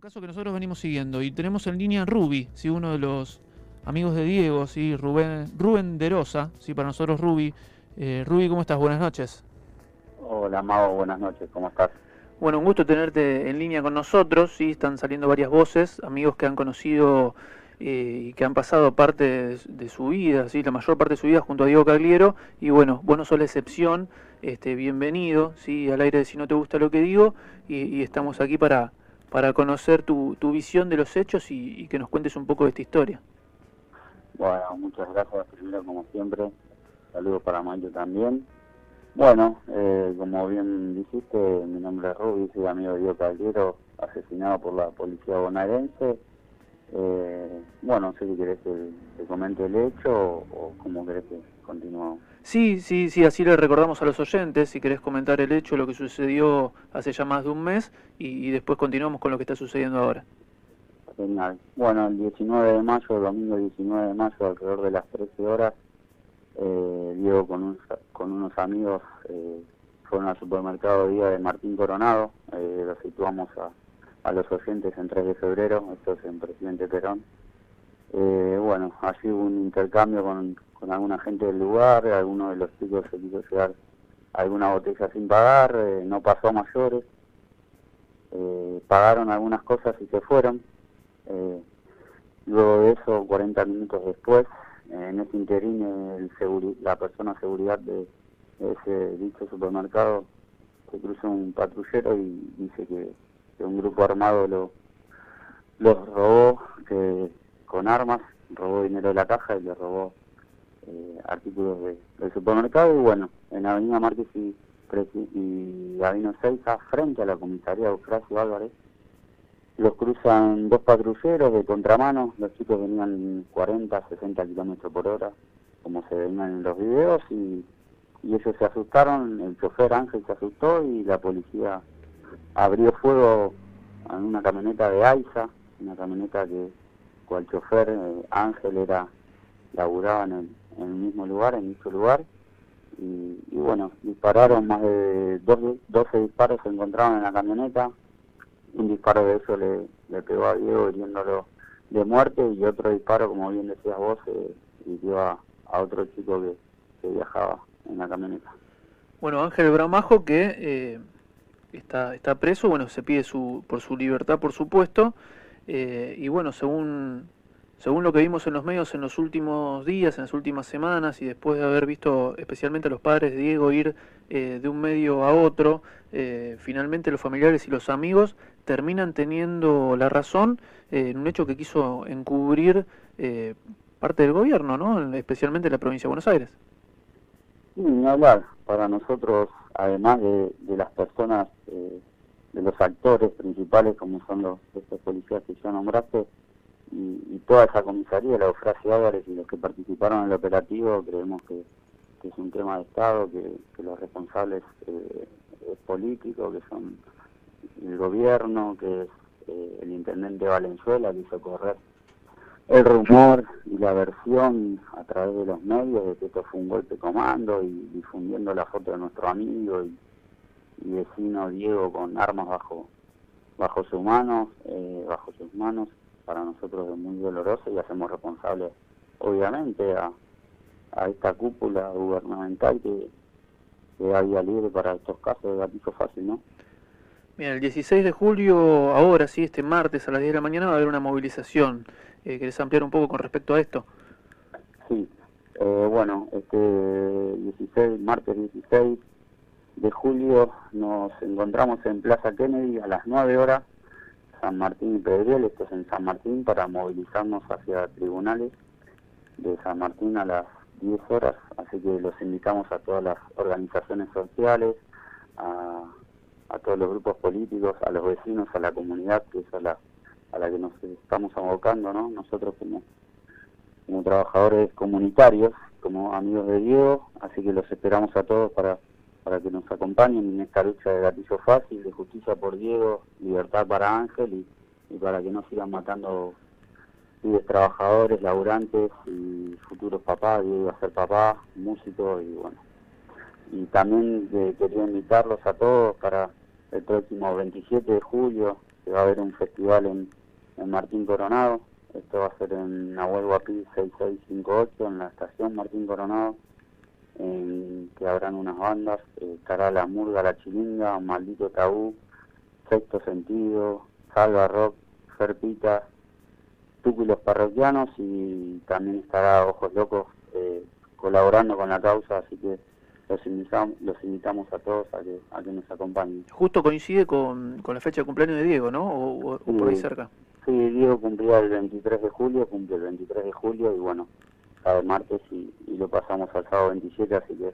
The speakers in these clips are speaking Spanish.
Un caso que nosotros venimos siguiendo y tenemos en línea Ruby, ¿sí? uno de los amigos de Diego, ¿sí? Rubén, Rubén de Rosa, ¿sí? para nosotros Ruby. Eh, Ruby, ¿cómo estás? Buenas noches. Hola Mago, buenas noches, ¿cómo estás? Bueno, un gusto tenerte en línea con nosotros, ¿sí? están saliendo varias voces, amigos que han conocido eh, y que han pasado parte de, de, su vida, ¿sí? la mayor parte de su vida junto a Diego Cagliero, y bueno, vos no sos la excepción, este, bienvenido, ¿sí? al aire de Si no te gusta lo que digo, y, y estamos aquí para, para conocer tu, tu visión de los hechos y, que nos cuentes un poco de esta historia. Bueno, muchas gracias primero como siempre, saludos para Mayo también. Bueno, eh, como bien dijiste, mi nombre es Rubi, soy amigo de Diego Caldero, asesinado por la policía bonaerense. Eh, bueno, no sé si querés que te comente el hecho o, o cómo querés que continuemos. Sí, sí, sí, así le recordamos a los oyentes, si querés comentar el hecho, lo que sucedió hace ya más de un mes y, y después continuamos con lo que está sucediendo ahora. Genial. Bueno, el 19 de mayo, el domingo 19 de mayo, alrededor de las 13 horas, eh, Diego con, un, con unos amigos eh, fueron al supermercado Día de Martín Coronado, eh, lo situamos a, a, los oyentes en 3 de febrero, esto es en Presidente Perón. Eh, bueno, allí hubo un intercambio con, con alguna gente del lugar, alguno de los chicos se quiso llevar alguna botella sin pagar, eh, no pasó a mayores, eh, pagaron algunas cosas y se fueron. Eh, luego de eso, 40 minutos después, en ese interín el la persona de seguridad de, de, ese dicho supermercado se cruza un patrullero y dice que, que un grupo armado lo, los robó que, con armas, robó dinero de la caja y le robó eh, artículos de, del supermercado y bueno, en Avenida Márquez y, y Gavino Seiza, frente a la comisaría de Eufrasio Álvarez, los cruzan dos patrulleros de contramano, los chicos venían 40, 60 kilómetros por hora, como se veían en los videos, y, y, ellos se asustaron, el chofer Ángel se asustó y la policía abrió fuego en una camioneta de AISA, una camioneta que cual chofer eh, Ángel era laburaba en el, en el, mismo lugar, en dicho lugar, y, y bueno, dispararon más de 12 disparos, se encontraron en la camioneta, un disparo de eso le, le pegó a Diego hiriéndolo de muerte y otro disparo, como bien decías vos, eh, hirió a, a, otro chico que, que, viajaba en la camioneta. Bueno, Ángel Bramajo que eh, está, está preso, bueno, se pide su, por su libertad, por supuesto, eh, y bueno, según, según lo que vimos en los medios en los últimos días, en las últimas semanas, y después de haber visto especialmente a los padres de Diego ir de un medio a otro, finalmente los familiares y los amigos terminan teniendo la razón eh, en un hecho que quiso encubrir eh, parte del gobierno, ¿no? especialmente la provincia de Buenos Aires. Sí, ni hablar. Para nosotros, además de, de las personas, eh, de los actores principales, como son los estos policías que ya nombraste, y, y toda esa comisaría, la Eufrasio Álvarez y los que participaron en el operativo, creemos que, es un tema de Estado, que, los responsables eh, es político, que son el gobierno, que es eh, el intendente Valenzuela, que hizo correr el rumor y la versión a través de los medios de que esto fue un golpe comando y difundiendo la foto de nuestro amigo y, y vecino Diego con armas bajo bajo sus manos, eh, bajo sus manos, para nosotros es muy doloroso y hacemos responsable obviamente a, a esta cúpula gubernamental que, que había libre para estos casos de gatillo fácil, ¿no? Bien, el 16 de julio, ahora sí, este martes a las 10 de la mañana va a haber una movilización. Eh, ¿Querés ampliar un poco con respecto a esto? Sí, eh, bueno, este 16, martes 16 de julio nos encontramos en Plaza Kennedy a las 9 horas, San Martín y Pedriel, esto es en San Martín, para movilizarnos hacia tribunales de San Martín a las 10 horas, así que los invitamos a todas las organizaciones sociales, a a todos los grupos políticos, a los vecinos, a la comunidad, que es a la, a la que nos estamos abocando, ¿no? Nosotros como, como trabajadores comunitarios, como amigos de Diego, así que los esperamos a todos para, para que nos acompañen en esta lucha de gatillo fácil, de justicia por Diego, libertad para Ángel y, para que no sigan matando pibes trabajadores, laburantes y futuros papás, Diego iba a ser papá, músico y bueno. Y también eh, quería invitarlos a todos para el próximo 27 de julio, se va a ver un festival en, Martín Coronado. Esto va a ser en Nahuel Guapí 6658, en la estación Martín Coronado, en que habrán unas bandas, eh, estará La Murga, La Chilinga, Maldito Tabú, Sexto Sentido, Salva Rock, Ferpita, Tucu y los Parroquianos y también estará Ojos Locos eh, colaborando con la causa, así que los invitamos, los invitamos a todos a que, a que nos acompañen. Justo coincide con, con la fecha de cumpleaños de Diego, ¿no? O, por ahí cerca. Sí, Diego cumplía el 23 de julio, cumple el 23 de julio y bueno, cada martes y, lo pasamos al sábado 27, así que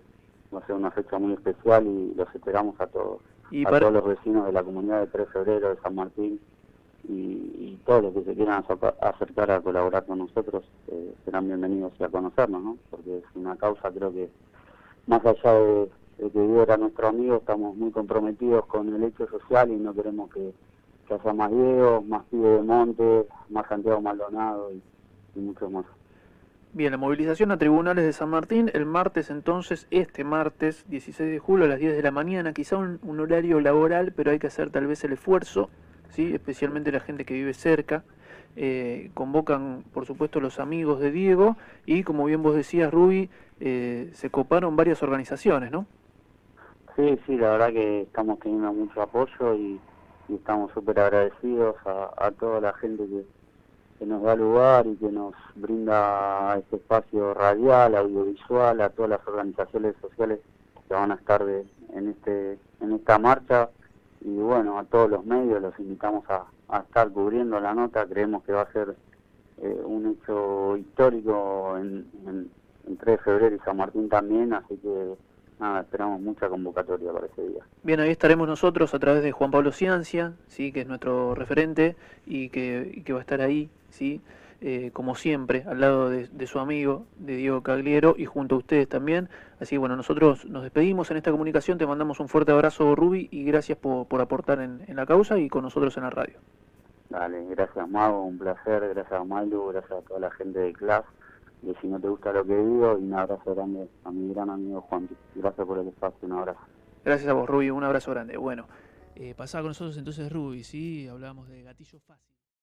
va a ser una fecha muy especial y los esperamos a todos. Y a todos los vecinos de la comunidad de 3 de febrero de San Martín y, todos los que se quieran acercar a colaborar con nosotros eh, serán bienvenidos a conocernos, ¿no? Porque es una causa creo que más allá de, que Diego era nuestro amigo, estamos muy comprometidos con el hecho social y no queremos que, haya más Diego, más Pibe de Monte, más Santiago Maldonado y, y muchos más. Bien, la movilización a tribunales de San Martín el martes entonces, este martes 16 de julio a las 10 de la mañana, quizá un, horario laboral, pero hay que hacer tal vez el esfuerzo, ¿sí? especialmente la gente que vive cerca. Eh, convocan, por supuesto, los amigos de Diego y, como bien vos decías, Rubi, eh, se coparon varias organizaciones, ¿no? Sí, sí, la verdad que estamos teniendo mucho apoyo y, estamos súper agradecidos a, toda la gente que, nos da lugar y que nos brinda este espacio radial, audiovisual, a todas las organizaciones sociales que van a estar en, este, en esta marcha. Y bueno, a todos los medios los invitamos a, estar cubriendo la nota, creemos que va a ser eh, un hecho histórico en, en, 3 de febrero y San Martín también, así que nada, esperamos mucha convocatoria para ese día. Bien, ahí estaremos nosotros a través de Juan Pablo Ciencia, ¿sí? que es nuestro referente y que, y que va a estar ahí, ¿sí? Eh, como siempre, al lado de, su amigo, de Diego Cagliero, y junto a ustedes también. Así bueno, nosotros nos despedimos en esta comunicación, te mandamos un fuerte abrazo, Rubi, y gracias por, aportar en, la causa y con nosotros en la radio. Dale, gracias Mago, un placer, gracias a Maldo, gracias a toda la gente de clase. Y si no te gusta lo que digo, y un abrazo grande a mi gran amigo Juan. Gracias por el espacio, un abrazo. Gracias a vos, Rubi, un abrazo grande. Bueno, eh, pasaba con nosotros entonces Rubi, ¿sí? Hablábamos de gatillo fácil.